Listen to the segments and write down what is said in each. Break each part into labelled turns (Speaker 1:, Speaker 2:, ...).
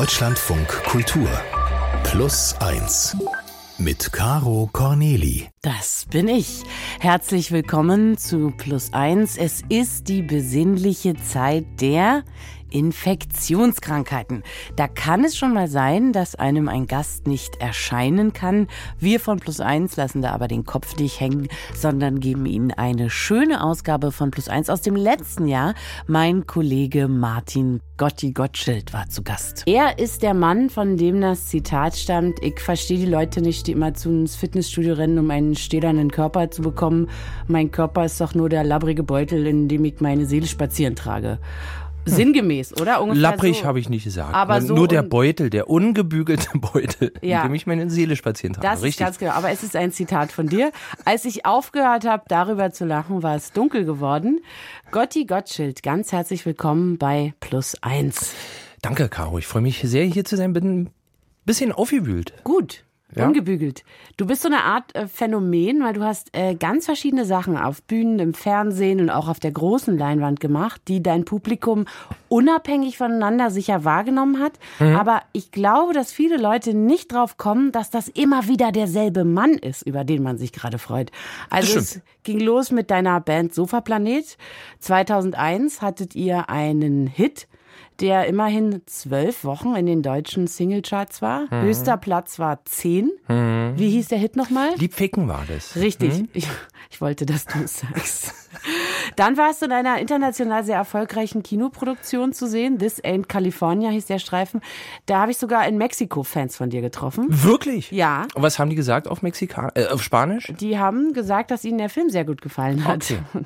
Speaker 1: Deutschlandfunk Kultur Plus 1 mit Caro Corneli.
Speaker 2: Das bin ich. Herzlich willkommen zu Plus 1. Es ist die besinnliche Zeit der Infektionskrankheiten. Da kann es schon mal sein, dass einem ein Gast nicht erscheinen kann. Wir von Plus Eins lassen da aber den Kopf nicht hängen, sondern geben Ihnen eine schöne Ausgabe von Plus Eins aus dem letzten Jahr. Mein Kollege Martin Gotti Gottschild war zu Gast. Er ist der Mann, von dem das Zitat stammt, ich verstehe die Leute nicht, die immer zu ins Fitnessstudio rennen, um einen stählernen Körper zu bekommen. Mein Körper ist doch nur der labbrige Beutel, in dem ich meine Seele spazieren trage. Sinngemäß, oder?
Speaker 3: Ungefähr Lapprig so. habe ich nicht gesagt. Aber so nur der Beutel, der ungebügelte Beutel, ja. in dem ich meine Seele spazieren trage.
Speaker 2: Das Richtig. ist ganz genau. Aber es ist ein Zitat von dir. Als ich aufgehört habe, darüber zu lachen, war es dunkel geworden. Gotti Gottschild, ganz herzlich willkommen bei Plus Eins.
Speaker 3: Danke, Caro. Ich freue mich sehr, hier zu sein. Bin ein bisschen aufgewühlt.
Speaker 2: Gut. Ja? Ungebügelt. Du bist so eine Art äh, Phänomen, weil du hast äh, ganz verschiedene Sachen auf Bühnen, im Fernsehen und auch auf der großen Leinwand gemacht, die dein Publikum unabhängig voneinander sicher wahrgenommen hat. Mhm. Aber ich glaube, dass viele Leute nicht drauf kommen, dass das immer wieder derselbe Mann ist, über den man sich gerade freut. Also es ging los mit deiner Band Sofaplanet. 2001 hattet ihr einen Hit der immerhin zwölf Wochen in den deutschen Singlecharts war. Mhm. Höchster Platz war zehn. Mhm. Wie hieß der Hit nochmal?
Speaker 3: Liebficken war das.
Speaker 2: Richtig. Mhm. Ich, ich wollte, dass du es sagst. Dann warst du in einer international sehr erfolgreichen Kinoproduktion zu sehen. This Ain't California hieß der Streifen. Da habe ich sogar in Mexiko Fans von dir getroffen.
Speaker 3: Wirklich?
Speaker 2: Ja.
Speaker 3: Und was haben die gesagt auf Mexika äh, auf Spanisch?
Speaker 2: Die haben gesagt, dass ihnen der Film sehr gut gefallen hat. Okay.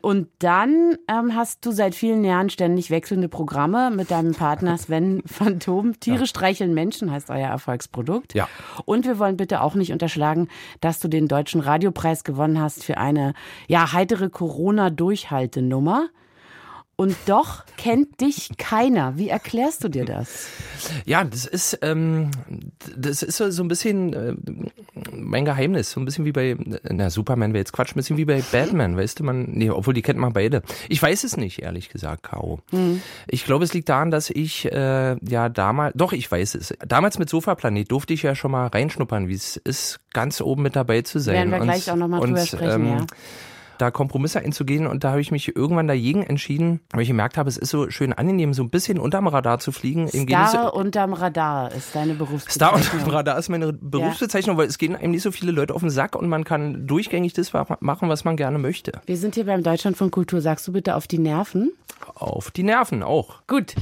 Speaker 2: Und dann ähm, hast du seit vielen Jahren ständig wechselnde Programme mit deinem Partner Sven Phantom. Tiere ja. streicheln Menschen heißt euer Erfolgsprodukt.
Speaker 3: Ja.
Speaker 2: Und wir wollen bitte auch nicht unterschlagen, dass du den Deutschen Radiopreis gewonnen hast für eine ja heitere Corona-Durchhaltenummer. Und doch kennt dich keiner. Wie erklärst du dir das?
Speaker 3: Ja, das ist, ähm, das ist so, ein bisschen äh, mein Geheimnis. So ein bisschen wie bei, na, Superman wäre jetzt Quatsch, ein bisschen wie bei Batman, weißt du, man, nee, obwohl die kennt man beide. Ich weiß es nicht, ehrlich gesagt, Caro. Mhm. Ich glaube, es liegt daran, dass ich, äh, ja, damals, doch, ich weiß es. Damals mit Sofaplanet durfte ich ja schon mal reinschnuppern, wie es ist, ganz oben mit dabei zu sein.
Speaker 2: Werden wir und, gleich auch nochmal drüber sprechen, ähm, ja
Speaker 3: da Kompromisse einzugehen und da habe ich mich irgendwann dagegen entschieden, weil ich gemerkt habe, es ist so schön angenehm, so ein bisschen unterm Radar zu fliegen.
Speaker 2: Star unterm Radar ist deine Berufsbezeichnung.
Speaker 3: Star unterm Radar ist meine Berufsbezeichnung, ja. weil es gehen einem nicht so viele Leute auf den Sack und man kann durchgängig das machen, was man gerne möchte.
Speaker 2: Wir sind hier beim Deutschland von Kultur. Sagst du bitte auf die Nerven?
Speaker 3: Auf die Nerven auch.
Speaker 2: Gut.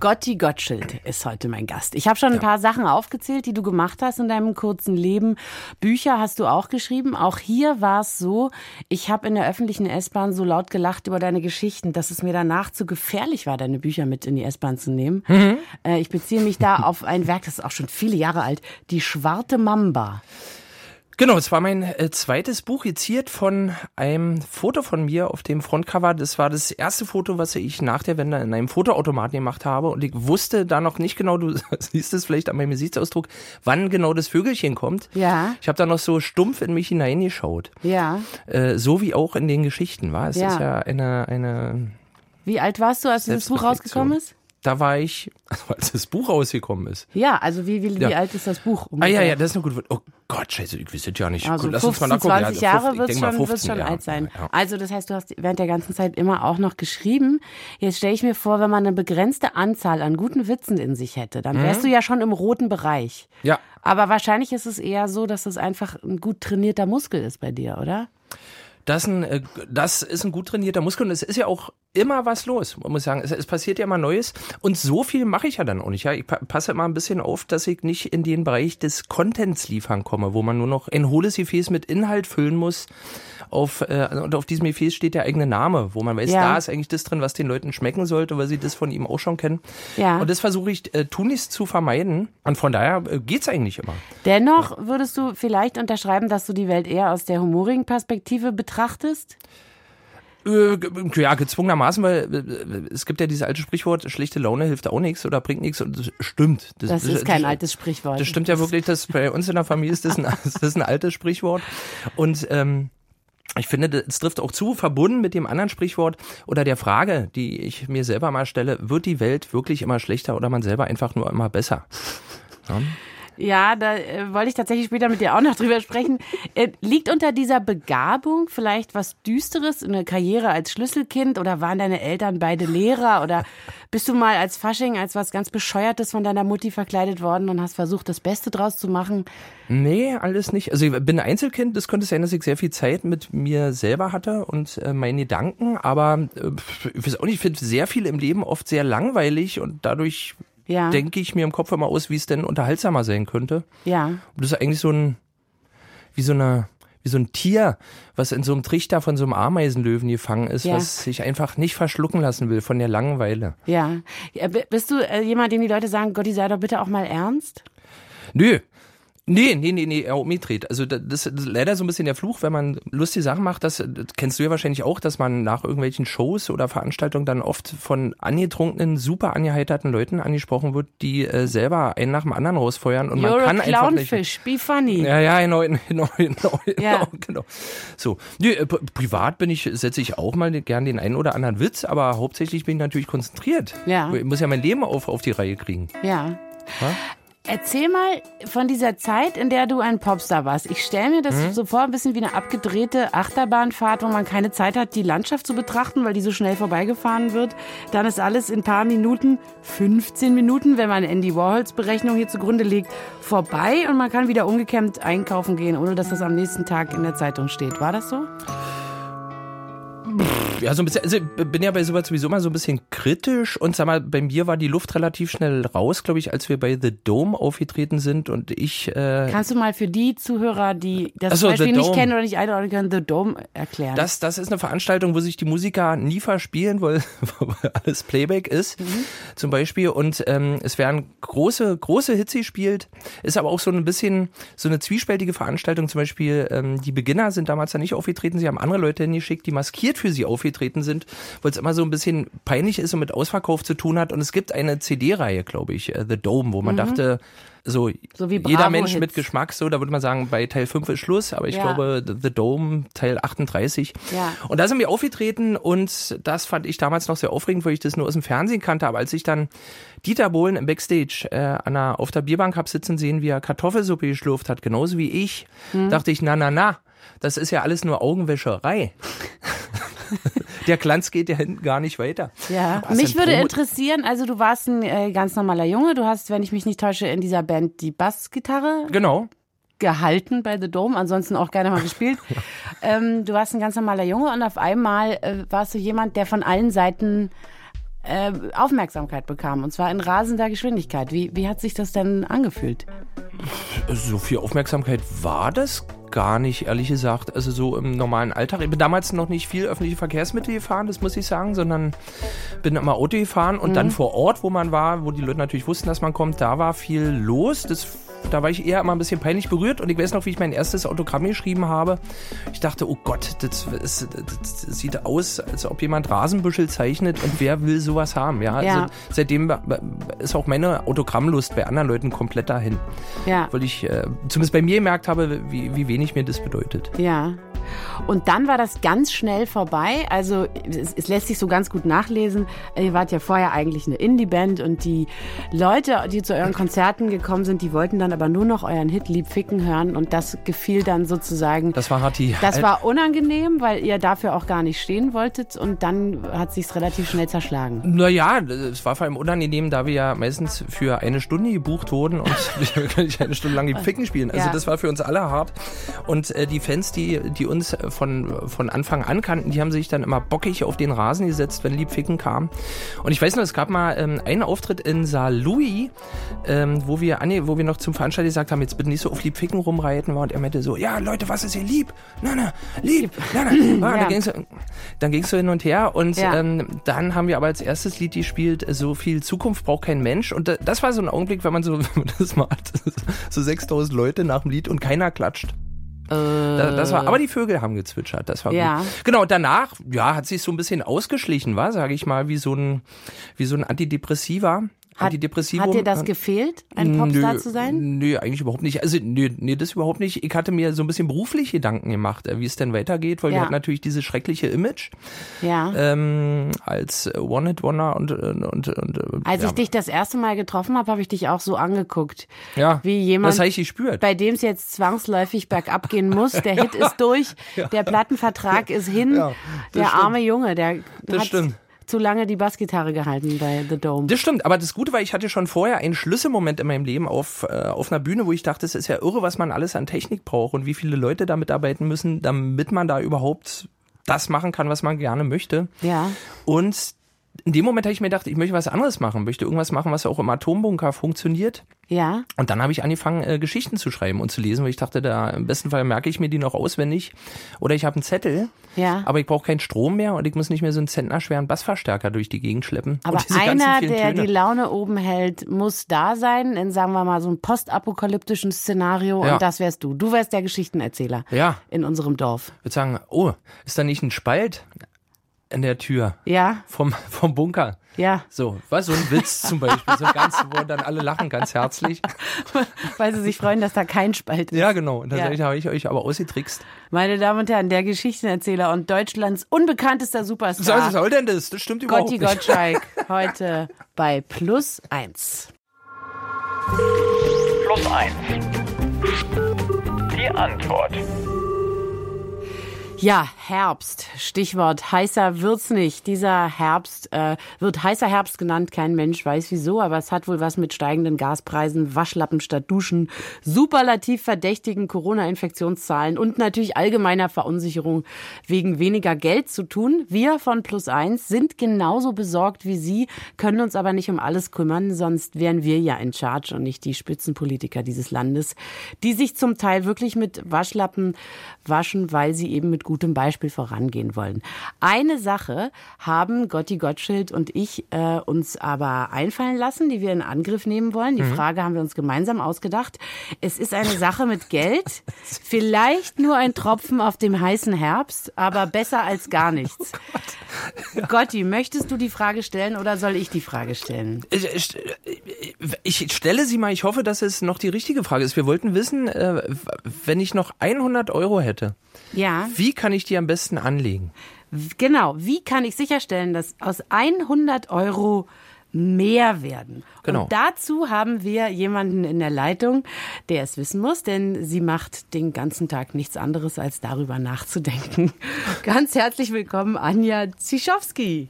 Speaker 2: Gotti Gottschild ist heute mein Gast. Ich habe schon ein ja. paar Sachen aufgezählt, die du gemacht hast in deinem kurzen Leben. Bücher hast du auch geschrieben. Auch hier war es so, ich habe in der öffentlichen S-Bahn so laut gelacht über deine Geschichten, dass es mir danach zu gefährlich war, deine Bücher mit in die S-Bahn zu nehmen. Mhm. Äh, ich beziehe mich da auf ein Werk, das ist auch schon viele Jahre alt, Die Schwarte Mamba.
Speaker 3: Genau, es war mein äh, zweites Buch, geziert von einem Foto von mir auf dem Frontcover. Das war das erste Foto, was ich nach der Wende in einem Fotoautomaten gemacht habe. Und ich wusste da noch nicht genau, du siehst es vielleicht an meinem Gesichtsausdruck, wann genau das Vögelchen kommt.
Speaker 2: Ja.
Speaker 3: Ich habe da noch so stumpf in mich hineingeschaut.
Speaker 2: Ja.
Speaker 3: Äh, so wie auch in den Geschichten, war. Es ja. ist ja eine, eine.
Speaker 2: Wie alt warst du, als dieses Buch rausgekommen ist?
Speaker 3: Da war ich, also als das Buch rausgekommen ist.
Speaker 2: Ja, also wie, wie, ja. wie alt ist das Buch?
Speaker 3: Ungefähr? Ah ja, ja, das ist eine gute. Oh Gott, scheiße, ich es ja nicht.
Speaker 2: Also Gut, lass 15, uns mal nachgucken. 20 Jahre wird schon, 15, schon ja. alt sein. Ja. Also das heißt, du hast während der ganzen Zeit immer auch noch geschrieben. Jetzt stelle ich mir vor, wenn man eine begrenzte Anzahl an guten Witzen in sich hätte, dann wärst mhm. du ja schon im roten Bereich.
Speaker 3: Ja.
Speaker 2: Aber wahrscheinlich ist es eher so, dass es einfach ein gut trainierter Muskel ist bei dir, oder?
Speaker 3: Das, ein, äh, das ist ein gut trainierter Muskel und es ist ja auch immer was los, man muss sagen. Es, es passiert ja immer Neues und so viel mache ich ja dann auch nicht. Ja? Ich passe immer ein bisschen auf, dass ich nicht in den Bereich des Contents liefern komme, wo man nur noch ein hohles Gefäß mit Inhalt füllen muss. Auf, äh, und auf diesem Gefäß steht der eigene Name, wo man weiß, ja. da ist eigentlich das drin, was den Leuten schmecken sollte, weil sie das von ihm auch schon kennen.
Speaker 2: Ja.
Speaker 3: Und das versuche ich äh, tunlichst zu vermeiden. Und von daher äh, geht's eigentlich immer.
Speaker 2: Dennoch würdest du vielleicht unterschreiben, dass du die Welt eher aus der humorigen Perspektive betrachtest?
Speaker 3: Äh, ja, gezwungenermaßen, weil äh, es gibt ja dieses alte Sprichwort, schlechte Laune hilft auch nichts oder bringt nichts und das stimmt.
Speaker 2: Das, das ist kein das, altes Sprichwort.
Speaker 3: Das stimmt ja wirklich, dass bei uns in der Familie ist das ein, das ist ein altes Sprichwort und ähm, ich finde, es trifft auch zu, verbunden mit dem anderen Sprichwort oder der Frage, die ich mir selber mal stelle, wird die Welt wirklich immer schlechter oder man selber einfach nur immer besser?
Speaker 2: Ja. Ja, da äh, wollte ich tatsächlich später mit dir auch noch drüber sprechen. Äh, liegt unter dieser Begabung vielleicht was Düsteres, eine Karriere als Schlüsselkind oder waren deine Eltern beide Lehrer oder bist du mal als Fasching als was ganz Bescheuertes von deiner Mutti verkleidet worden und hast versucht, das Beste draus zu machen?
Speaker 3: Nee, alles nicht. Also ich bin ein Einzelkind, das könnte sein, dass ich sehr viel Zeit mit mir selber hatte und äh, meinen Gedanken, aber äh, ich weiß auch nicht, ich finde sehr viel im Leben oft sehr langweilig und dadurch ja. denke ich mir im Kopf immer aus, wie es denn unterhaltsamer sein könnte.
Speaker 2: Ja.
Speaker 3: Und das ist eigentlich so ein, wie so eine, wie so ein Tier, was in so einem Trichter von so einem Ameisenlöwen gefangen ist, ja. was sich einfach nicht verschlucken lassen will von der Langeweile.
Speaker 2: Ja. Bist du äh, jemand, dem die Leute sagen, Gotti, sei doch bitte auch mal ernst?
Speaker 3: Nö, Nee, nee, nee, nee, er umgedreht. Also das ist leider so ein bisschen der Fluch, wenn man lustige Sachen macht. Das, das kennst du ja wahrscheinlich auch, dass man nach irgendwelchen Shows oder Veranstaltungen dann oft von angetrunkenen, super angeheiterten Leuten angesprochen wird, die äh, selber einen nach dem anderen rausfeuern und
Speaker 2: You're
Speaker 3: man kann
Speaker 2: a
Speaker 3: einfach nicht.
Speaker 2: Be funny.
Speaker 3: Ja, ja, genau, genau, genau, ja. genau. So, nee, äh, privat bin ich setze ich auch mal gern den einen oder anderen Witz, aber hauptsächlich bin ich natürlich konzentriert.
Speaker 2: Ja.
Speaker 3: Ich muss ja mein Leben auf auf die Reihe kriegen.
Speaker 2: Ja. Ha? Erzähl mal von dieser Zeit, in der du ein Popstar warst. Ich stelle mir das mhm. so vor, ein bisschen wie eine abgedrehte Achterbahnfahrt, wo man keine Zeit hat, die Landschaft zu betrachten, weil die so schnell vorbeigefahren wird. Dann ist alles in ein paar Minuten, 15 Minuten, wenn man Andy Warhols Berechnung hier zugrunde legt, vorbei und man kann wieder umgekämmt einkaufen gehen, ohne dass das am nächsten Tag in der Zeitung steht. War das so?
Speaker 3: Ja, so ein bisschen, also bin ja bei sowas sowieso mal so ein bisschen kritisch und sag mal, bei mir war die Luft relativ schnell raus, glaube ich, als wir bei The Dome aufgetreten sind und ich. Äh
Speaker 2: Kannst du mal für die Zuhörer, die das so, Beispiel nicht kennen oder nicht einordnen können, The Dome erklären?
Speaker 3: Das, das ist eine Veranstaltung, wo sich die Musiker nie verspielen, weil, weil alles Playback ist, mhm. zum Beispiel. Und ähm, es werden große, große Hits gespielt, ist aber auch so ein bisschen so eine zwiespältige Veranstaltung. Zum Beispiel, ähm, die Beginner sind damals da nicht aufgetreten, sie haben andere Leute hingeschickt, die maskiert für sie aufgetreten aufgetreten sind, weil es immer so ein bisschen peinlich ist und mit Ausverkauf zu tun hat. Und es gibt eine CD-Reihe, glaube ich, äh, The Dome, wo man mhm. dachte, so, so jeder Mensch mit Geschmack, so, da würde man sagen, bei Teil 5 ist Schluss, aber ich ja. glaube, The Dome, Teil 38.
Speaker 2: Ja.
Speaker 3: Und da sind wir aufgetreten und das fand ich damals noch sehr aufregend, weil ich das nur aus dem Fernsehen kannte, aber als ich dann Dieter Bohlen im Backstage äh, an der, auf der Bierbank hab sitzen sehen, wie er Kartoffelsuppe geschlurft hat, genauso wie ich, mhm. dachte ich, na, na, na, das ist ja alles nur Augenwäscherei. der Glanz geht ja hinten gar nicht weiter.
Speaker 2: Ja, mich würde interessieren, also du warst ein äh, ganz normaler Junge, du hast, wenn ich mich nicht täusche, in dieser Band die Bassgitarre.
Speaker 3: Genau
Speaker 2: gehalten bei The Dome, ansonsten auch gerne mal gespielt. ähm, du warst ein ganz normaler Junge und auf einmal äh, warst du jemand, der von allen Seiten äh, Aufmerksamkeit bekam und zwar in rasender Geschwindigkeit. Wie, wie hat sich das denn angefühlt?
Speaker 3: So viel Aufmerksamkeit war das gar nicht, ehrlich gesagt. Also so im normalen Alltag. Ich bin damals noch nicht viel öffentliche Verkehrsmittel gefahren, das muss ich sagen, sondern bin immer Auto gefahren und mhm. dann vor Ort, wo man war, wo die Leute natürlich wussten, dass man kommt, da war viel los. Das da war ich eher immer ein bisschen peinlich berührt und ich weiß noch, wie ich mein erstes Autogramm geschrieben habe. Ich dachte, oh Gott, das, ist, das sieht aus, als ob jemand Rasenbüschel zeichnet und wer will sowas haben? Ja,
Speaker 2: ja.
Speaker 3: Also seitdem ist auch meine Autogrammlust bei anderen Leuten komplett dahin.
Speaker 2: Ja.
Speaker 3: Weil ich äh, zumindest bei mir gemerkt habe, wie, wie wenig mir das bedeutet.
Speaker 2: Ja. Und dann war das ganz schnell vorbei. Also es, es, lässt sich so ganz gut nachlesen. Ihr wart ja vorher eigentlich eine Indie-Band und die Leute, die zu euren Konzerten gekommen sind, die wollten dann aber nur noch euren Hit Lieb Ficken hören und das gefiel dann sozusagen.
Speaker 3: Das war Hatti.
Speaker 2: Das war unangenehm, weil ihr dafür auch gar nicht stehen wolltet und dann hat sich's relativ schnell zerschlagen.
Speaker 3: Naja, es war vor allem unangenehm, da wir ja meistens für eine Stunde gebucht wurden und wir können nicht eine Stunde lang Lieb Ficken spielen. Also ja. das war für uns alle hart. Und äh, die Fans, die, die uns von, von Anfang an kannten, die haben sich dann immer bockig auf den Rasen gesetzt, wenn Liebficken kam. Und ich weiß noch, es gab mal ähm, einen Auftritt in Saar Louis, ähm, wo wir Anne, wo wir noch zum Veranstalter gesagt haben, jetzt bitte nicht so auf Liebficken rumreiten war und er meinte so, ja Leute, was ist hier lieb? Na, na, lieb, na, na. Ja, ja. Dann ging es dann ging's so hin und her und ja. ähm, dann haben wir aber als erstes Lied gespielt, so viel Zukunft braucht kein Mensch und das war so ein Augenblick, wenn man so, wenn man das mal hat, so 6000 Leute nach dem Lied und keiner klatscht. Das, das war, aber die Vögel haben gezwitschert, das war
Speaker 2: ja.
Speaker 3: gut. Genau, danach, ja, hat sich so ein bisschen ausgeschlichen, war, sage ich mal, wie so ein, wie so ein Antidepressiva.
Speaker 2: Hat,
Speaker 3: Antidepressivum.
Speaker 2: hat dir das gefehlt, ein Popstar
Speaker 3: nö,
Speaker 2: zu sein?
Speaker 3: Nö, eigentlich überhaupt nicht. Also, nö, nee, das überhaupt nicht. Ich hatte mir so ein bisschen beruflich Gedanken gemacht, äh, wie es denn weitergeht, weil
Speaker 2: Ja.
Speaker 3: wir hatten natürlich dieses schreckliche Image
Speaker 2: Ja.
Speaker 3: ähm, als One-Hit-Wonder und, und, und, und
Speaker 2: Als
Speaker 3: ja.
Speaker 2: ich dich das erste Mal getroffen habe, habe ich dich auch so angeguckt.
Speaker 3: ja,
Speaker 2: wie jemand-
Speaker 3: Das habe ich gespürt.
Speaker 2: Bei dem es jetzt zwangsläufig bergab gehen muss. Der Hit ist durch, der Plattenvertrag ist hin.
Speaker 3: Ja,
Speaker 2: der
Speaker 3: stimmt.
Speaker 2: arme Junge, der
Speaker 3: Das
Speaker 2: hat
Speaker 3: stimmt.
Speaker 2: Zu lange die Bassgitarre gehalten bei The Dome.
Speaker 3: Das stimmt, aber das Gute war, ich hatte schon vorher einen Schlüsselmoment in meinem Leben auf, äh, auf einer Bühne, wo ich dachte, es ist ja irre, was man alles an Technik braucht und wie viele Leute da mitarbeiten müssen, damit man da überhaupt das machen kann, was man gerne möchte.
Speaker 2: ja.
Speaker 3: Und in dem Moment habe ich mir gedacht, ich möchte was anderes machen, möchte irgendwas machen, was auch im Atombunker funktioniert.
Speaker 2: Ja.
Speaker 3: Und dann habe ich angefangen, äh, Geschichten zu schreiben und zu lesen, weil ich dachte, da im besten Fall merke ich mir die noch auswendig. Oder ich habe einen Zettel,
Speaker 2: Ja.
Speaker 3: aber ich brauche keinen Strom mehr und ich muss nicht mehr so einen zentnerschweren Bassverstärker durch die Gegend schleppen.
Speaker 2: Aber einer, der
Speaker 3: Töne.
Speaker 2: die Laune oben hält, muss da sein, in sagen wir mal so einem postapokalyptischen Szenario.
Speaker 3: Ja.
Speaker 2: Und das wärst du. Du wärst der Geschichtenerzähler
Speaker 3: Ja.
Speaker 2: in unserem Dorf.
Speaker 3: Ich würde sagen, oh, ist da nicht ein Spalt in der Tür
Speaker 2: Ja,
Speaker 3: vom, vom Bunker?
Speaker 2: ja.
Speaker 3: So, was so ein Witz zum Beispiel, so ganz, wo dann alle lachen ganz herzlich.
Speaker 2: Weil sie sich freuen, dass da kein Spalt ist.
Speaker 3: Ja, genau. Und
Speaker 2: Ja.
Speaker 3: tatsächlich habe ich euch aber ausgetrickst.
Speaker 2: Meine Damen und Herren, der Geschichtenerzähler und Deutschlands unbekanntester
Speaker 3: Was
Speaker 2: Superstar.
Speaker 3: soll denn das? Das stimmt überhaupt
Speaker 2: Gotti
Speaker 3: nicht.
Speaker 2: Gottschalk heute bei Plus eins.
Speaker 4: Plus eins. Die Antwort.
Speaker 2: Ja, Herbst. Stichwort heißer wird's nicht. Dieser Herbst äh, wird heißer Herbst genannt. Kein Mensch weiß wieso, aber es hat wohl was mit steigenden Gaspreisen, Waschlappen statt Duschen, superlativ verdächtigen Corona-Infektionszahlen und natürlich allgemeiner Verunsicherung wegen weniger Geld zu tun. Wir von Plus eins sind genauso besorgt wie Sie, können uns aber nicht um alles kümmern, sonst wären wir ja in Charge und nicht die Spitzenpolitiker dieses Landes, die sich zum Teil wirklich mit Waschlappen waschen, weil sie eben mit gutem Beispiel vorangehen wollen. Eine Sache haben Gotti Gottschild und ich äh, uns aber einfallen lassen, die wir in Angriff nehmen wollen. Die Frage haben wir uns gemeinsam ausgedacht. Es ist eine Sache mit Geld. Vielleicht nur ein Tropfen auf dem heißen Herbst, aber besser als gar nichts. Gotti, möchtest du die Frage stellen oder soll ich die Frage stellen?
Speaker 3: Ich, ich, ich stelle sie mal, ich hoffe, dass es noch die richtige Frage ist. Wir wollten wissen, äh, wenn ich noch 100 Euro hätte,
Speaker 2: Ja.
Speaker 3: wie kann ich die am besten anlegen?
Speaker 2: Genau, wie kann ich sicherstellen, dass aus 100 Euro mehr werden?
Speaker 3: Genau.
Speaker 2: Und dazu haben wir jemanden in der Leitung, der es wissen muss, denn sie macht den ganzen Tag nichts anderes, als darüber nachzudenken. Ganz herzlich willkommen, Anja Zischowski.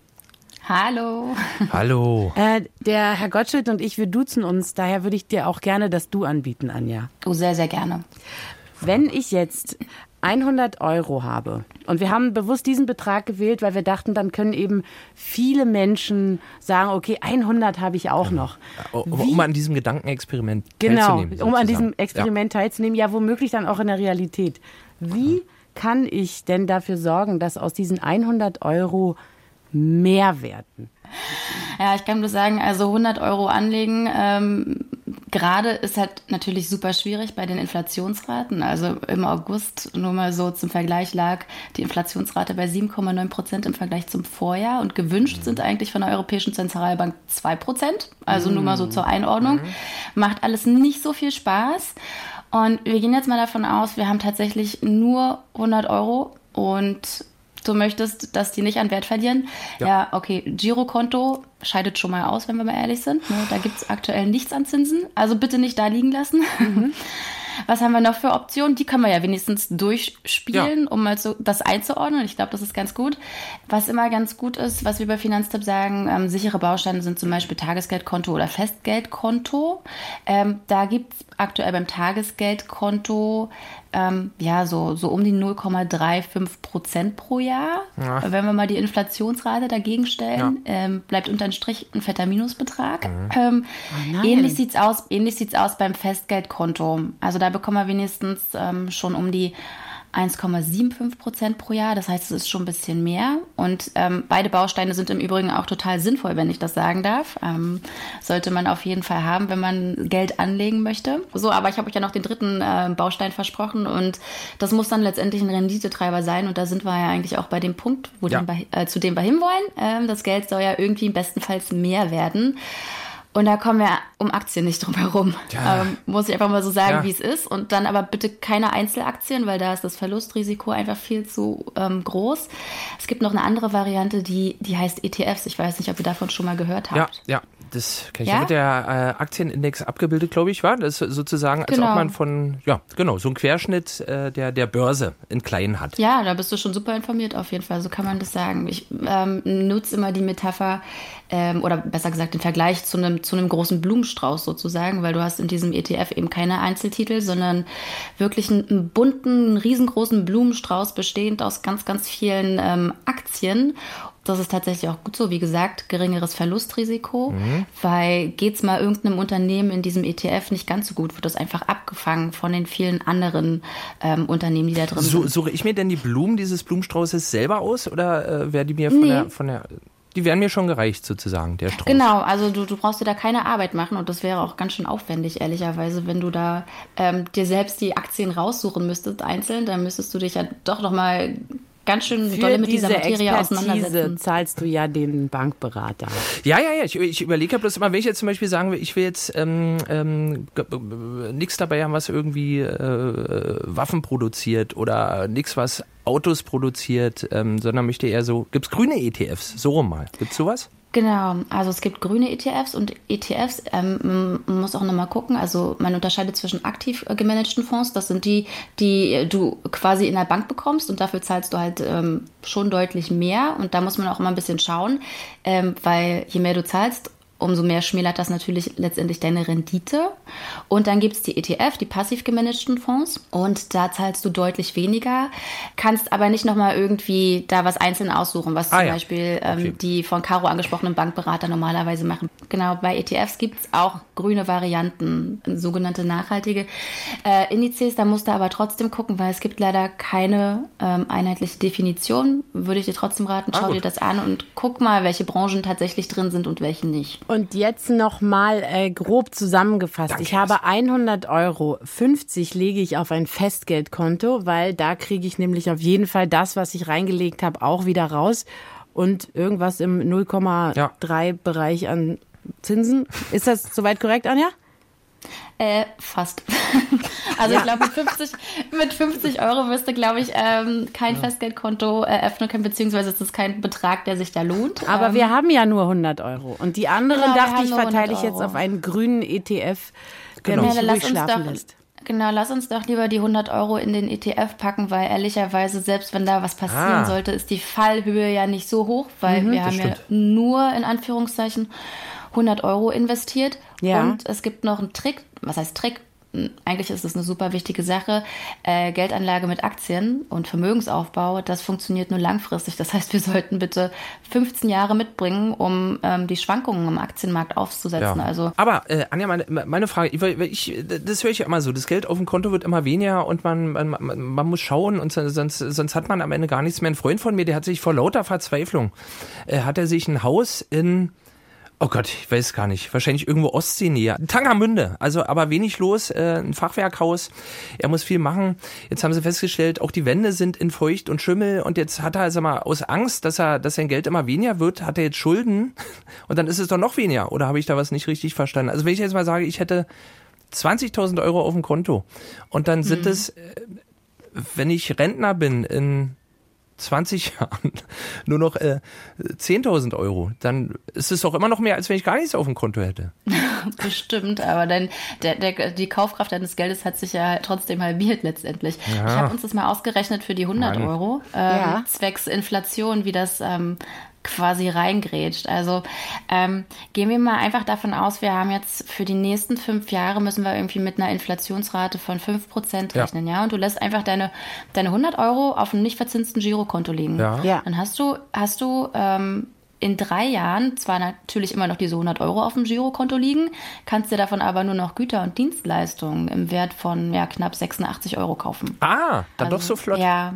Speaker 5: Hallo.
Speaker 3: Hallo.
Speaker 2: Äh, der Herr Gottschild und ich, wir duzen uns, daher würde ich dir auch gerne das Du anbieten, Anja.
Speaker 5: Oh, sehr, sehr gerne.
Speaker 2: Wenn ich jetzt 100 Euro habe und wir haben bewusst diesen Betrag gewählt, weil wir dachten, dann können eben viele Menschen sagen, okay, 100 habe ich auch noch.
Speaker 3: Um an diesem Gedankenexperiment
Speaker 2: Genau,
Speaker 3: teilzunehmen.
Speaker 2: um an diesem Experiment teilzunehmen, ja womöglich dann auch in der Realität. Wie kann ich denn dafür sorgen, dass aus diesen 100 Euro mehr werden?
Speaker 5: Ja, ich kann nur sagen, also 100 Euro anlegen, ähm, gerade ist halt natürlich super schwierig bei den Inflationsraten. Also im August, nur mal so zum Vergleich, lag die Inflationsrate bei 7,9 Prozent im Vergleich zum Vorjahr und gewünscht sind eigentlich von der Europäischen Zentralbank 2 Prozent. Also nur mal so zur Einordnung. Macht alles nicht so viel Spaß. Und wir gehen jetzt mal davon aus, wir haben tatsächlich nur 100 Euro und du möchtest, dass die nicht an Wert verlieren. Ja, okay, Girokonto scheidet schon mal aus, wenn wir mal ehrlich sind. Ne? Da gibt es aktuell nichts an Zinsen. Also bitte nicht da liegen lassen. Was haben wir noch für Optionen? Die können wir ja wenigstens durchspielen, um mal so das einzuordnen. Ich glaube, das ist ganz gut. Was immer ganz gut ist, was wir bei Finanztipp sagen, ähm, sichere Bausteine sind zum Beispiel Tagesgeldkonto oder Festgeldkonto. Ähm, da gibt es aktuell beim Tagesgeldkonto ähm, ja so, so um die 0,35 Prozent pro Jahr. Wenn wir mal die Inflationsrate dagegen stellen, ähm, bleibt unterm Strich ein fetter Minusbetrag. Ähm,
Speaker 2: nein.
Speaker 5: ähnlich sieht's aus, ähnlich sieht's aus beim Festgeldkonto. Also da bekommen wir wenigstens ähm, schon um die 1,75 Prozent pro Jahr. Das heißt, es ist schon ein bisschen mehr. Und ähm, beide Bausteine sind im Übrigen auch total sinnvoll, wenn ich das sagen darf. Ähm, sollte man auf jeden Fall haben, wenn man Geld anlegen möchte. So, aber ich habe euch ja noch den dritten äh, Baustein versprochen und das muss dann letztendlich ein Renditetreiber sein. Und da sind wir ja eigentlich auch bei dem Punkt, wo
Speaker 3: Ja.
Speaker 5: den äh, zu dem wir hinwollen. Ähm, das Geld soll ja irgendwie bestenfalls mehr werden. Und da kommen wir um Aktien nicht drum herum. Ja. Ähm, muss ich einfach mal so sagen, ja. wie es ist. Und dann aber bitte keine Einzelaktien, weil da ist das Verlustrisiko einfach viel zu ähm, groß. Es gibt noch eine andere Variante, die, die heißt ETFs. Ich weiß nicht, ob ihr davon schon mal gehört habt.
Speaker 3: Ja, ja. Das kann ich ja? mit der äh, Aktienindex abgebildet, glaube ich, war. Das ist sozusagen, als genau. ob man von, ja, genau, so einen Querschnitt äh, der, der Börse in klein hat.
Speaker 5: Ja, da bist du schon super informiert auf jeden Fall. So kann man das sagen. Ich ähm, nutze immer die Metapher, ähm, oder besser gesagt den Vergleich zu einem, zu einem großen Blumenstrauß sozusagen, weil du hast in diesem ETF eben keine Einzeltitel, sondern wirklich einen, einen bunten, riesengroßen Blumenstrauß bestehend aus ganz, ganz vielen ähm, Aktien. Das ist tatsächlich auch gut so. Wie gesagt, geringeres Verlustrisiko, mhm. weil geht es mal irgendeinem Unternehmen in diesem ETF nicht ganz so gut, wird das einfach abgefangen von den vielen anderen ähm, Unternehmen, die da drin so, sind.
Speaker 3: Suche ich mir denn die Blumen dieses Blumenstraußes selber aus oder äh, werden die mir von, nee. der, von der die wären mir schon gereicht, sozusagen, der Strauß.
Speaker 5: Genau, also du, du brauchst dir da keine Arbeit machen und das wäre auch ganz schön aufwendig, ehrlicherweise, wenn du da ähm, dir selbst die Aktien raussuchen müsstest, einzeln, dann müsstest du dich ja doch noch mal ganz schön
Speaker 2: Für dolle mit dieser Materie auseinandersetzen. zahlst du ja den Bankberater.
Speaker 3: Ja, ja, ja. Ich, ich überlege bloß immer, wenn ich jetzt zum Beispiel sagen will, ich will jetzt ähm, ähm, nichts dabei haben, was irgendwie äh, Waffen produziert oder nichts, was Autos produziert, ähm, sondern möchte eher so, gibt es grüne ETFs? So rum mal. Gibt es sowas?
Speaker 5: Genau, also es gibt grüne ETFs und ETFs, ähm, man muss auch nochmal gucken, also man unterscheidet zwischen aktiv gemanagten Fonds, das sind die, die du quasi in der Bank bekommst und dafür zahlst du halt ähm, schon deutlich mehr und da muss man auch immer ein bisschen schauen, ähm, weil je mehr du zahlst, umso mehr schmälert das natürlich letztendlich deine Rendite. Und dann gibt es die ETF, die passiv gemanagten Fonds. Und da zahlst du deutlich weniger, kannst aber nicht nochmal irgendwie da was einzeln aussuchen, was ah, zum ja. Beispiel ähm, okay. die von Caro angesprochenen Bankberater normalerweise machen. Genau, bei ETFs gibt es auch grüne Varianten, sogenannte nachhaltige äh, Indizes. Da musst du aber trotzdem gucken, weil es gibt leider keine ähm, einheitliche Definition. Würde ich dir trotzdem raten, ah, schau ah, dir das an und guck mal, welche Branchen tatsächlich drin sind und welche nicht.
Speaker 2: Und jetzt noch mal äh, grob zusammengefasst. Danke. Ich habe 100 Euro, 50 lege ich auf ein Festgeldkonto, weil da kriege ich nämlich auf jeden Fall das, was ich reingelegt habe, auch wieder raus und irgendwas im 0,3 ja. Bereich an Zinsen. Ist das soweit korrekt, Anja?
Speaker 5: Äh, fast. also ja. ich glaube, mit 50, mit 50 Euro wirst du, glaube ich, ähm, kein ja. Festgeldkonto eröffnen können, beziehungsweise ist es kein Betrag, der sich da lohnt.
Speaker 2: Aber ähm, wir haben ja nur 100 Euro. Und die anderen, genau, dachte ich, verteile ich jetzt auf einen grünen ETF, der genau. mich ja, ruhig schlafen doch, lässt.
Speaker 5: Genau, lass uns doch lieber die 100 Euro in den ETF packen, weil ehrlicherweise, selbst wenn da was passieren ah. sollte, ist die Fallhöhe ja nicht so hoch, weil mhm, wir haben stimmt. ja nur in Anführungszeichen 100 Euro investiert. Ja. Und es gibt noch einen Trick, was heißt Trick? Eigentlich ist es eine super wichtige Sache. Äh, Geldanlage mit Aktien und Vermögensaufbau, das funktioniert nur langfristig. Das heißt, wir sollten bitte 15 Jahre mitbringen, um ähm, die Schwankungen im Aktienmarkt aufzusetzen. Ja. Also
Speaker 3: Aber äh, Anja, meine, meine Frage, ich, ich, das höre ich ja immer so, das Geld auf dem Konto wird immer weniger und man, man, man muss schauen und sonst, sonst hat man am Ende gar nichts mehr. Ein Freund von mir, der hat sich vor lauter Verzweiflung, äh, hat er sich ein Haus in Oh Gott, ich weiß gar nicht. Wahrscheinlich irgendwo Ostseenähe. Tangermünde. Also aber wenig los. Äh, ein Fachwerkhaus. Er muss viel machen. Jetzt haben sie festgestellt, auch die Wände sind in Feucht und Schimmel. Und jetzt hat er, also mal, aus Angst, dass er, dass sein Geld immer weniger wird, hat er jetzt Schulden. Und dann ist es doch noch weniger. Oder habe ich da was nicht richtig verstanden? Also wenn ich jetzt mal sage, ich hätte 20.000 Euro auf dem Konto. Und dann sind mhm. es, äh, wenn ich Rentner bin in 20 Jahren nur noch äh, 10.000 Euro, dann ist es doch immer noch mehr, als wenn ich gar nichts auf dem Konto hätte.
Speaker 5: Bestimmt, aber dann der, der, die Kaufkraft deines Geldes hat sich ja trotzdem halbiert letztendlich. Ja. Ich habe uns das mal ausgerechnet für die 100 Mann. Euro, ähm, ja. zwecks Inflation, wie das ähm, quasi reingrätscht. Also ähm, gehen wir mal einfach davon aus, wir haben jetzt für die nächsten fünf Jahre müssen wir irgendwie mit einer Inflationsrate von fünf Prozent rechnen, ja. ja. Und du lässt einfach deine, deine 100 Euro auf einem nicht verzinsten Girokonto liegen. Ja. ja. Dann hast du, hast du ähm, in drei Jahren zwar natürlich immer noch diese 100 Euro auf dem Girokonto liegen, kannst dir davon aber nur noch Güter und Dienstleistungen im Wert von ja, knapp 86 Euro kaufen.
Speaker 3: Ah, dann also, doch so flott.
Speaker 5: Ja,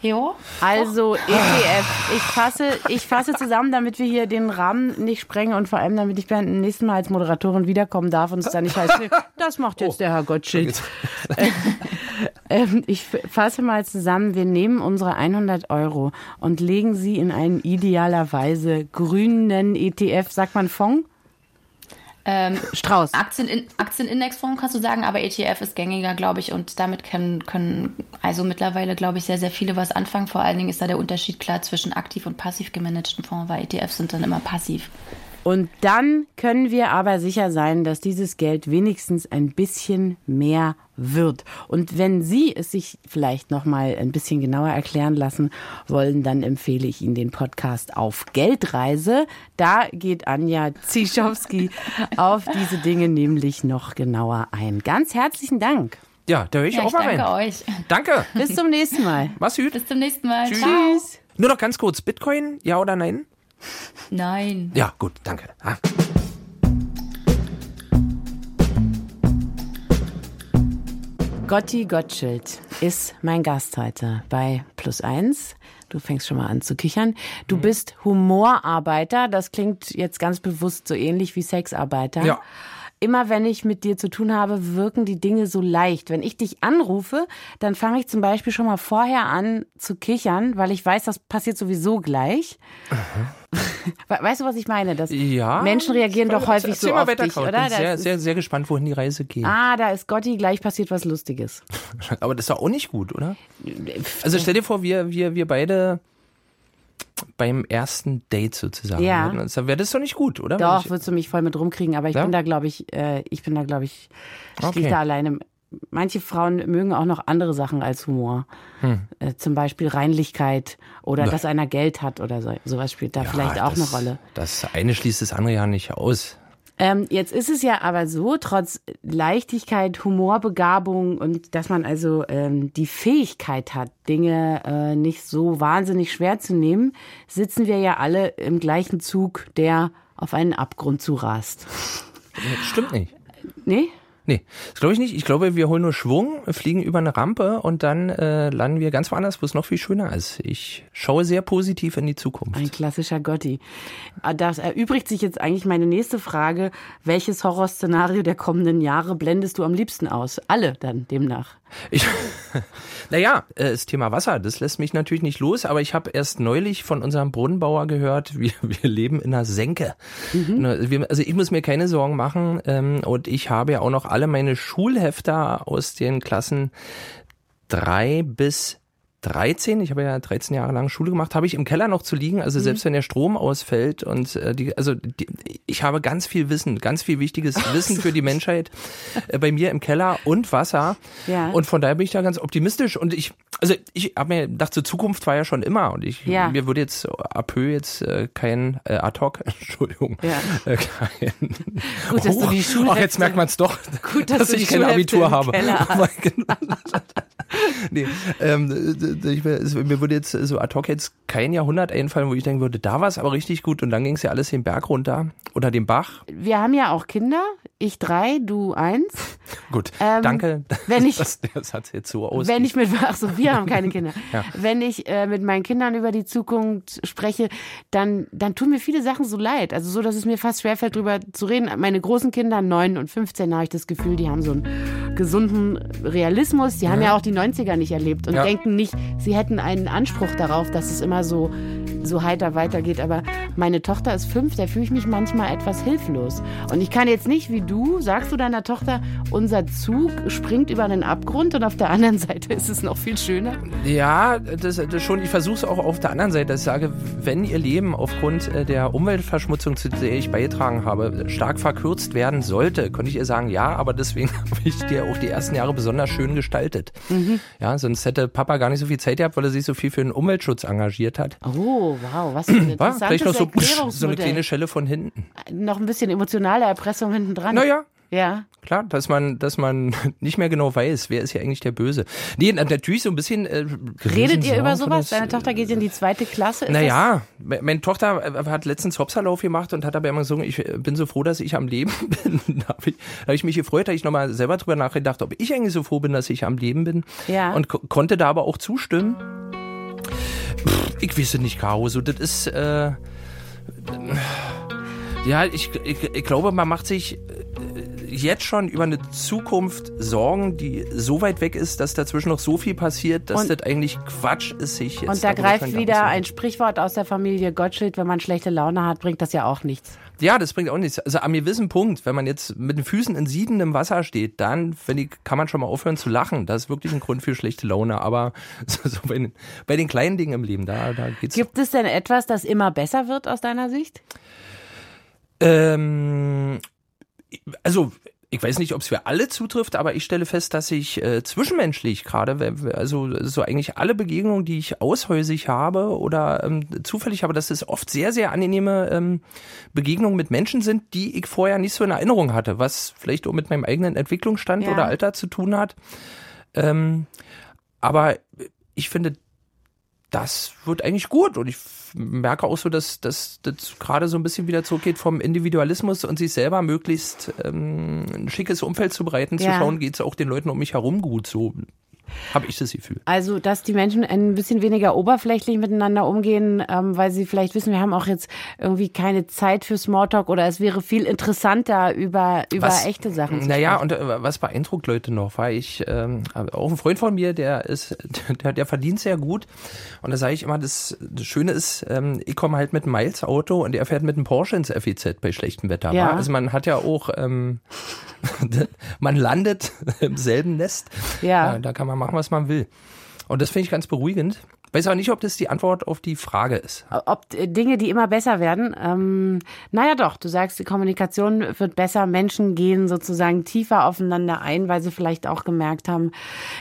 Speaker 5: Jo.
Speaker 2: Also ETF. Ich fasse, ich fasse zusammen, damit wir hier den Rahmen nicht sprengen und vor allem, damit ich beim nächsten Mal als Moderatorin wiederkommen darf und es dann nicht heißt, das macht jetzt oh. der Herr Gottschild. Ähm, ich fasse mal zusammen, wir nehmen unsere 100 Euro und legen sie in einen idealerweise grünen ETF, sagt man Fonds?
Speaker 5: Ähm,
Speaker 2: Strauß.
Speaker 5: Aktien, Aktienindexfonds kannst du sagen, aber ETF ist gängiger, glaube ich, und damit können, können also mittlerweile, glaube ich, sehr, sehr viele was anfangen. Vor allen Dingen ist da der Unterschied klar zwischen aktiv und passiv gemanagten Fonds, weil ETFs sind dann immer passiv.
Speaker 2: Und dann können wir aber sicher sein, dass dieses Geld wenigstens ein bisschen mehr wird. Und wenn Sie es sich vielleicht noch mal ein bisschen genauer erklären lassen wollen, dann empfehle ich Ihnen den Podcast auf Geldreise. Da geht Anja Zischowski auf diese Dinge nämlich noch genauer ein. Ganz herzlichen Dank.
Speaker 3: Ja, da höre ich
Speaker 5: Ja,
Speaker 3: auch
Speaker 5: ich
Speaker 3: mal
Speaker 5: danke
Speaker 3: rein.
Speaker 5: euch.
Speaker 3: Danke.
Speaker 2: Bis zum nächsten Mal.
Speaker 3: Mach's gut.
Speaker 5: Bis zum nächsten Mal.
Speaker 3: Tschüss.
Speaker 5: Ciao.
Speaker 2: Tschüss.
Speaker 3: Nur noch ganz kurz. Bitcoin, ja oder nein?
Speaker 5: Nein.
Speaker 3: Ja, gut, danke. Ah.
Speaker 2: Gotti Gottschild ist mein Gast heute bei Plus Eins. Du fängst schon mal an zu kichern. Du bist Humorarbeiter. Das klingt jetzt ganz bewusst so ähnlich wie Sexarbeiter.
Speaker 3: Ja.
Speaker 2: Immer wenn ich mit dir zu tun habe, wirken die Dinge so leicht. Wenn ich dich anrufe, dann fange ich zum Beispiel schon mal vorher an zu kichern, weil ich weiß, das passiert sowieso gleich. We- Weißt du, was ich meine? Das
Speaker 3: Ja.
Speaker 2: Menschen reagieren doch häufig
Speaker 3: Erzähl
Speaker 2: so
Speaker 3: mal
Speaker 2: auf
Speaker 3: weiter,
Speaker 2: dich, oder?
Speaker 3: Ich bin sehr,
Speaker 2: Das
Speaker 3: sehr, sehr gespannt, wohin die Reise geht.
Speaker 2: Ah, da ist Gotti, gleich passiert was Lustiges.
Speaker 3: Aber das ist doch auch nicht gut, oder? Also stell dir vor, wir, wir, wir beide beim ersten Date sozusagen.
Speaker 2: Ja.
Speaker 3: wäre das doch nicht gut, oder?
Speaker 2: Doch,
Speaker 3: Wenn
Speaker 2: würdest du mich voll mit rumkriegen, aber ich
Speaker 3: Ja?
Speaker 2: bin da, glaube ich, äh, ich bin da, glaube ich, stehe
Speaker 3: Okay.
Speaker 2: ich da alleine. Manche Frauen mögen auch noch andere Sachen als Humor. Äh, zum Beispiel Reinlichkeit oder dass einer Geld hat oder so. Sowas spielt da
Speaker 3: ich,
Speaker 2: vielleicht
Speaker 3: ja,
Speaker 2: auch
Speaker 3: das,
Speaker 2: eine Rolle.
Speaker 3: Das eine schließt das andere ja nicht aus.
Speaker 2: Ähm, jetzt ist es ja aber so, trotz Leichtigkeit, Humorbegabung und dass man also ähm, die Fähigkeit hat, Dinge äh, nicht so wahnsinnig schwer zu nehmen, sitzen wir ja alle im gleichen Zug, der auf einen Abgrund zurast.
Speaker 3: Nee, Stimmt nicht.
Speaker 2: Nee?
Speaker 3: Nee, das glaube ich nicht. Ich glaube, wir holen nur Schwung, fliegen über eine Rampe und dann äh, landen wir ganz woanders, wo es noch viel schöner ist. Ich schaue sehr positiv in die Zukunft.
Speaker 2: Ein klassischer Gotti. Ah, Das erübrigt sich jetzt eigentlich meine nächste Frage. Welches Horrorszenario der kommenden Jahre blendest du am liebsten aus? Alle dann demnach.
Speaker 3: Ich, naja, äh, das Thema Wasser, das lässt mich natürlich nicht los, aber ich habe erst neulich von unserem Brunnenbauer gehört, wir, wir leben in einer Senke. Ne, wir- Also ich muss mir keine Sorgen machen ähm, und ich habe ja auch noch alle meine Schulhefter aus den Klassen drei bis 13, ich habe ja 13 Jahre lang Schule gemacht, habe ich im Keller noch zu liegen, also selbst wenn der Strom ausfällt und äh, die, also die, ich habe ganz viel Wissen, ganz viel wichtiges Wissen für die Menschheit äh, bei mir im Keller und Wasser
Speaker 2: Ja.
Speaker 3: und von daher bin ich da ganz optimistisch und ich, also ich habe mir gedacht, zur Zukunft war ja schon immer und ich,
Speaker 2: Ja.
Speaker 3: mir würde jetzt ab Höhe jetzt äh, kein äh, ad hoc, Entschuldigung,
Speaker 2: Ja.
Speaker 3: äh, kein,
Speaker 2: Gut, dass du die
Speaker 3: Ach, jetzt
Speaker 2: Schulhefte-
Speaker 3: merkt man es doch,
Speaker 2: Gut, dass
Speaker 3: dass, ich kein Abitur habe. Nee, ähm, ich, mir würde jetzt so ad hoc jetzt kein Jahrhundert einfallen, wo ich denken würde, da war es aber richtig gut und dann ging es ja alles den Berg runter oder den Bach.
Speaker 2: Wir haben ja auch Kinder. Ich drei, du eins.
Speaker 3: Gut,
Speaker 2: Ähm,
Speaker 3: danke,
Speaker 2: wenn ich-
Speaker 3: dass der Satz jetzt so aus.
Speaker 2: Wenn ich mit, ach so, wir haben keine Kinder.
Speaker 3: Ja.
Speaker 2: Wenn ich äh, mit meinen Kindern über die Zukunft spreche, dann, dann tun mir viele Sachen so leid. Also so, dass es mir fast schwerfällt, drüber zu reden. Meine großen Kinder, neun und 15, habe ich das Gefühl, die haben so einen gesunden Realismus. Die haben ja auch die 90er nicht erlebt und
Speaker 3: Ja.
Speaker 2: denken nicht, sie hätten einen Anspruch darauf, dass es immer so, so heiter weitergeht. Aber meine Tochter ist fünf, da fühle ich mich manchmal etwas hilflos. Und ich kann jetzt nicht wie du, sagst du deiner Tochter, unser Zug springt über einen Abgrund und auf der anderen Seite ist es noch viel schöner.
Speaker 3: Ja, das, das schon. Ich versuche es auch auf der anderen Seite, dass ich sage, wenn ihr Leben aufgrund äh, der Umweltverschmutzung, zu der ich beigetragen habe, stark verkürzt werden sollte, könnte ich ihr sagen, ja, aber deswegen habe ich dir auch die ersten Jahre besonders schön gestaltet.
Speaker 2: Mhm.
Speaker 3: Ja, sonst hätte Papa gar nicht so viel Zeit gehabt, weil er sich so viel für den Umweltschutz engagiert hat.
Speaker 2: Oh, wow, was für ein
Speaker 3: War vielleicht noch so, so eine kleine Schelle von hinten.
Speaker 2: Noch ein bisschen emotionale Erpressung hinten dran.
Speaker 3: Naja,
Speaker 2: Ja.
Speaker 3: Klar, dass man, dass man nicht mehr genau weiß, wer ist hier eigentlich der Böse. Nee, na- natürlich so ein bisschen. Äh,
Speaker 2: Redet ihr über sowas? Deine Tochter geht in die zweite Klasse.
Speaker 3: Naja, me- meine Tochter äh, hat letztens Hopserlauf gemacht und hat aber immer gesungen, ich äh, bin so froh, dass ich am Leben bin. da habe ich, da hab ich mich gefreut, da ich nochmal selber drüber nachgedacht, ob ich eigentlich so froh bin, dass ich am Leben bin.
Speaker 2: Ja.
Speaker 3: Und ko konnte da aber auch zustimmen. Pff, ich es nicht, Caro, so das ist... Äh, ja, ich, ich, ich glaube, man macht sich... jetzt schon über eine Zukunft sorgen, die so weit weg ist, dass dazwischen noch so viel passiert, dass
Speaker 2: Und-
Speaker 3: das eigentlich Quatsch ist, sich jetzt
Speaker 2: Und da greift wieder ein Sprichwort aus der Familie Gottschild, wenn man schlechte Laune hat, bringt das ja auch nichts.
Speaker 3: Ja, das bringt auch nichts. Also am gewissen Punkt, wenn man jetzt mit den Füßen in siedendem Wasser steht, dann finde ich, kann man schon mal aufhören zu lachen. Das ist wirklich ein Grund für schlechte Laune. Aber so, so bei, den, bei den kleinen Dingen im Leben, da, da geht's.
Speaker 2: Gibt es denn etwas, das immer besser wird aus deiner Sicht?
Speaker 3: Ähm, also ich weiß nicht, ob es für alle zutrifft, aber ich stelle fest, dass ich äh, zwischenmenschlich gerade, also so eigentlich alle Begegnungen, die ich aushäusig habe oder ähm, zufällig habe, dass es oft sehr, sehr angenehme ähm, Begegnungen mit Menschen sind, die ich vorher nicht so in Erinnerung hatte, was vielleicht auch mit meinem eigenen Entwicklungsstand
Speaker 2: Ja.
Speaker 3: oder Alter zu tun hat. Ähm, aber ich finde, das wird eigentlich gut und ich merke auch so, dass das gerade so ein bisschen wieder zurückgeht vom Individualismus und sich selber möglichst ähm, ein schickes Umfeld zu bereiten, zu
Speaker 2: Ja.
Speaker 3: schauen, geht es auch den Leuten um mich herum gut. So habe ich das Gefühl.
Speaker 2: Also, dass die Menschen ein bisschen weniger oberflächlich miteinander umgehen, ähm, weil sie vielleicht wissen, wir haben auch jetzt irgendwie keine Zeit für Smalltalk oder es wäre viel interessanter, über, über
Speaker 3: Was-
Speaker 2: echte Sachen zu
Speaker 3: Naja,
Speaker 2: sprechen.
Speaker 3: und äh, was beeindruckt Leute noch, war ich ähm, auch ein Freund von mir, der ist, der, der verdient sehr gut. Und da sage ich immer, das, das Schöne ist, ähm, ich komme halt mit einem Miles-Auto und er fährt mit einem Porsche ins FEZ bei schlechtem Wetter.
Speaker 2: Ja.
Speaker 3: Also man hat ja auch, ähm, man landet im selben Nest.
Speaker 2: Ja.
Speaker 3: Äh, da kann man machen, was man will. Und das finde ich ganz beruhigend. Weiß auch nicht, ob das die Antwort auf die Frage ist.
Speaker 2: Ob äh, Dinge, die immer besser werden. Ähm, naja, doch, du sagst, die Kommunikation wird besser. Menschen gehen sozusagen tiefer aufeinander ein, weil sie vielleicht auch gemerkt haben,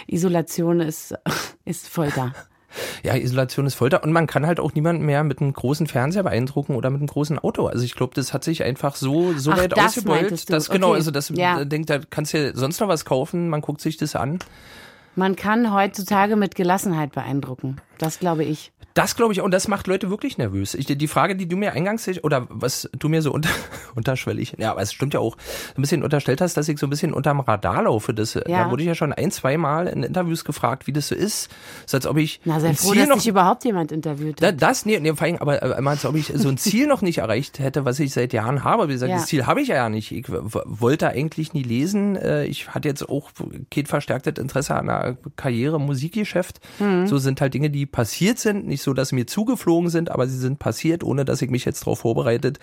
Speaker 2: Isolation ist, ist Folter.
Speaker 3: Ja, Isolation ist Folter und man kann halt auch niemanden mehr mit einem großen Fernseher beeindrucken oder mit einem großen Auto. Also ich glaube, das hat sich einfach so so
Speaker 2: Ach,
Speaker 3: weit
Speaker 2: das
Speaker 3: ausgebeult, dass genau,
Speaker 2: Okay.
Speaker 3: also das
Speaker 2: ja.
Speaker 3: denkt, da kannst du ja sonst noch was kaufen, man guckt sich das an.
Speaker 2: Man kann heutzutage mit Gelassenheit beeindrucken. Das glaube ich.
Speaker 3: Das glaube ich und das macht Leute wirklich nervös. Ich, die Frage, die du mir eingangs oder was du mir so unter, unterschwellig, ja, aber es stimmt ja auch, ein bisschen unterstellt hast, dass ich so ein bisschen unterm Radar laufe. Das,
Speaker 2: Ja.
Speaker 3: Da wurde ich ja schon ein, zwei Mal in Interviews gefragt, wie das so ist. So als ob ich
Speaker 2: Na,
Speaker 3: ein
Speaker 2: froh,
Speaker 3: Ziel
Speaker 2: dass
Speaker 3: noch
Speaker 2: dich überhaupt jemand interviewt hat.
Speaker 3: das, nee, nee, vor allem, aber äh, als ob ich so ein Ziel noch nicht erreicht hätte, was ich seit Jahren habe. Wie gesagt,
Speaker 2: Ja.
Speaker 3: das Ziel habe ich ja nicht. Ich wollte eigentlich nie lesen. Äh, Ich hatte jetzt auch geht verstärktes Interesse an einer Karriere Musikgeschäft.
Speaker 2: Mhm.
Speaker 3: So sind halt Dinge, die passiert sind. Nicht so, dass sie mir zugeflogen sind, aber sie sind passiert, ohne dass ich mich jetzt darauf vorbereitet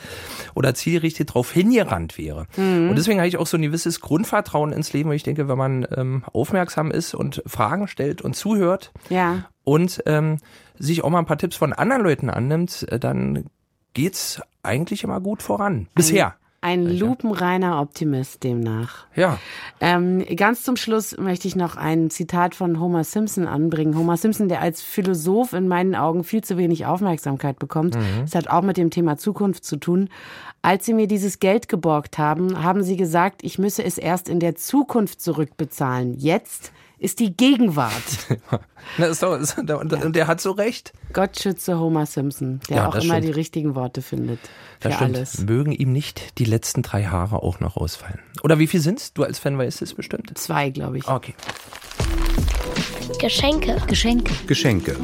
Speaker 3: oder zielgerichtet darauf hingerannt wäre.
Speaker 2: Mhm.
Speaker 3: Und deswegen habe ich auch so ein gewisses Grundvertrauen ins Leben, weil ich denke, wenn man ähm, aufmerksam ist und Fragen stellt und zuhört,
Speaker 2: Ja.
Speaker 3: und ähm, sich auch mal ein paar Tipps von anderen Leuten annimmt, äh, dann geht's eigentlich immer gut voran. Bisher.
Speaker 2: Ein lupenreiner Optimist demnach.
Speaker 3: Ja.
Speaker 2: Ähm, ganz zum Schluss möchte ich noch ein Zitat von Homer Simpson anbringen. Homer Simpson, der als Philosoph in meinen Augen viel zu wenig Aufmerksamkeit bekommt. Das hat auch mit dem Thema Zukunft zu tun. Als Sie mir dieses Geld geborgt haben, haben Sie gesagt, ich müsse es erst in der Zukunft zurückbezahlen. Jetzt ist die Gegenwart.
Speaker 3: Doch, und, und der hat so recht.
Speaker 2: Gott schütze Homer Simpson, der
Speaker 3: Ja,
Speaker 2: auch immer
Speaker 3: stimmt.
Speaker 2: die richtigen Worte findet. Für alles.
Speaker 3: Mögen ihm nicht die letzten drei Haare auch noch ausfallen. Oder wie viel sind's? Du als Fan weißt es bestimmt.
Speaker 2: Zwei, glaube ich.
Speaker 3: Okay.
Speaker 4: Geschenke.
Speaker 6: Geschenk.
Speaker 1: Geschenke.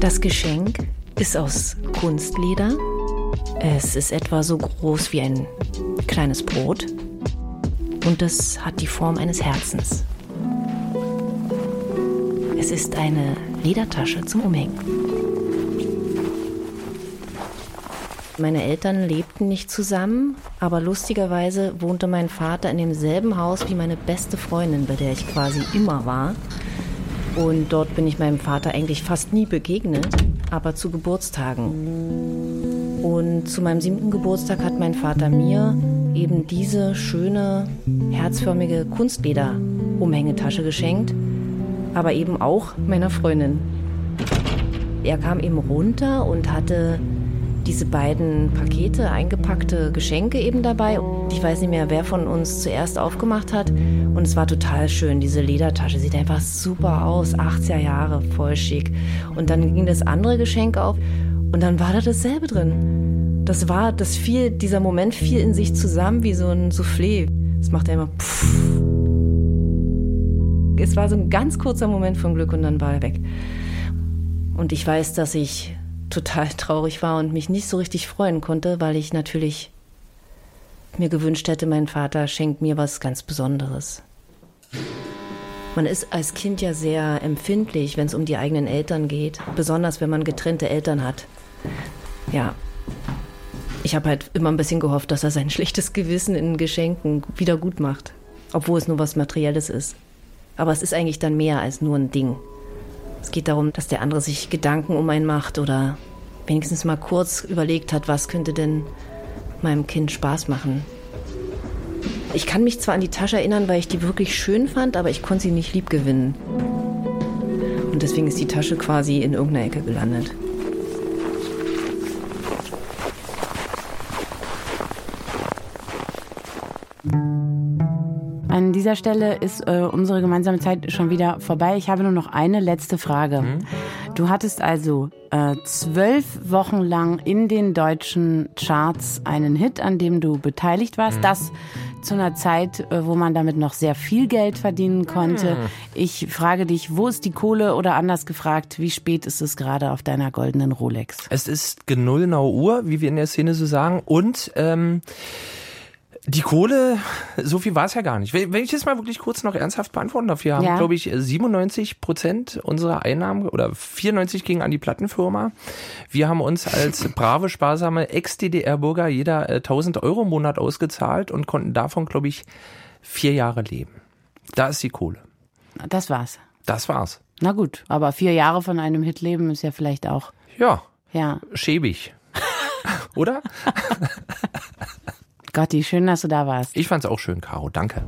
Speaker 6: Das Geschenk ist aus Kunstleder. Es ist etwa so groß wie ein kleines Brot. Und es hat die Form eines Herzens. Es ist eine Ledertasche zum Umhängen. Meine Eltern lebten nicht zusammen, aber lustigerweise wohnte mein Vater in demselben Haus wie meine beste Freundin, bei der ich quasi immer war. Und dort bin ich meinem Vater eigentlich fast nie begegnet, aber zu Geburtstagen. Und zu meinem siebten Geburtstag hat mein Vater mir eben diese schöne, herzförmige Kunstleder-Umhängetasche geschenkt, aber eben auch meiner Freundin. Er kam eben runter und hatte diese beiden Pakete, eingepackte Geschenke eben dabei. Ich weiß nicht mehr, wer von uns zuerst aufgemacht hat. Und es war total schön, diese Ledertasche. Sieht einfach super aus, 80er Jahre, voll schick. Und dann ging das andere Geschenk auf und dann war da dasselbe drin. Das war, das fiel, dieser Moment fiel in sich zusammen wie so ein Soufflé. Das macht er immer pfff. Es war so ein ganz kurzer Moment von Glück und dann war er weg. Und ich weiß, dass ich total traurig war und mich nicht so richtig freuen konnte, weil ich natürlich mir gewünscht hätte, mein Vater schenkt mir was ganz Besonderes. Man ist als Kind ja sehr empfindlich, wenn es um die eigenen Eltern geht, besonders wenn man getrennte Eltern hat. Ja, ich habe halt immer ein bisschen gehofft, dass er sein schlechtes Gewissen in Geschenken wieder gut macht, obwohl es nur was Materielles ist. Aber es ist eigentlich dann mehr als nur ein Ding. Es geht darum, dass der andere sich Gedanken um einen macht oder wenigstens mal kurz überlegt hat, was könnte denn meinem Kind Spaß machen. Ich kann mich zwar an die Tasche erinnern, weil ich die wirklich schön fand, aber ich konnte sie nicht lieb gewinnen. Und deswegen ist die Tasche quasi in irgendeiner Ecke gelandet.
Speaker 2: Dieser Stelle ist äh, unsere gemeinsame Zeit schon wieder vorbei. Ich habe nur noch eine letzte Frage. Mhm. Du hattest also äh, zwölf Wochen lang in den deutschen Charts einen Hit, an dem du beteiligt warst. Mhm. Das zu einer Zeit, äh, wo man damit noch sehr viel Geld verdienen konnte. Mhm. Ich frage dich, wo ist die Kohle oder anders gefragt, wie spät ist es gerade auf deiner goldenen Rolex?
Speaker 3: Es ist genullnau Uhr, wie wir in der Szene so sagen. Und ähm, die Kohle, so viel war es ja gar nicht. Wenn ich das mal wirklich kurz noch ernsthaft beantworten darf, wir haben, ja. glaube ich, 97 Prozent unserer Einnahmen oder 94 gingen an die Plattenfirma. Wir haben uns als brave, sparsame Ex-DDR-Bürger jeder 1000 äh, Euro im Monat ausgezahlt und konnten davon, glaube ich, vier Jahre leben. Da ist die Kohle.
Speaker 2: Das war's.
Speaker 3: Das war's.
Speaker 2: Na gut, aber vier Jahre von einem Hit leben ist ja vielleicht auch.
Speaker 3: Ja. Ja. Schäbig. Oder?
Speaker 2: Gotti, schön, dass du da warst.
Speaker 3: Ich fand's auch schön, Caro. Danke.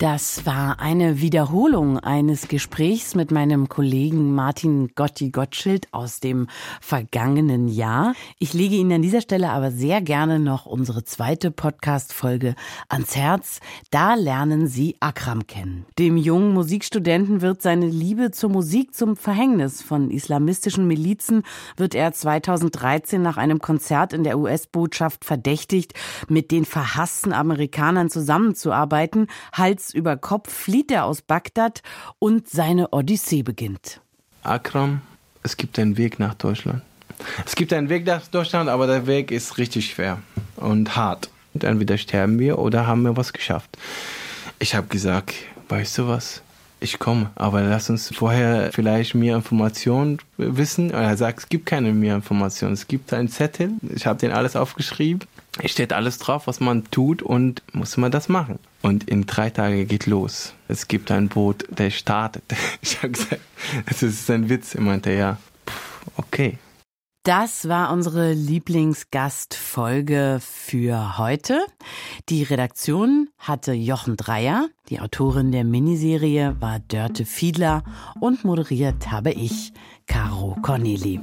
Speaker 2: Das war eine Wiederholung eines Gesprächs mit meinem Kollegen Martin Gotti Gottschild aus dem vergangenen Jahr. Ich lege Ihnen an dieser Stelle aber sehr gerne noch unsere zweite Podcast-Folge ans Herz. Da lernen Sie Akram kennen. Dem jungen Musikstudenten wird seine Liebe zur Musik zum Verhängnis. Von islamistischen Milizen wird er 2013 nach einem Konzert in der US-Botschaft verdächtigt, mit den verhassten Amerikanern zusammenzuarbeiten. Hals über Kopf flieht er aus Bagdad und seine Odyssee beginnt.
Speaker 4: Akram, es gibt einen Weg nach Deutschland. Es gibt einen Weg nach Deutschland, aber der Weg ist richtig schwer und hart. Und entweder sterben wir oder haben wir was geschafft. Ich habe gesagt, weißt du was? Ich komme, aber lass uns vorher vielleicht mehr Informationen wissen. er sagt, es gibt keine mehr Informationen. Es gibt einen Zettel. Ich habe den alles aufgeschrieben. Es steht alles drauf, was man tut und muss man das machen. Und in drei Tagen geht los. Es gibt ein Boot, der startet. Ich habe gesagt, es ist ein Witz. Er meinte, ja, okay.
Speaker 2: Das war unsere Lieblingsgastfolge für heute. Die Redaktion hatte Jochen Dreier, die Autorin der Miniserie war Dörte Fiedler und moderiert habe ich, Caro Corneli.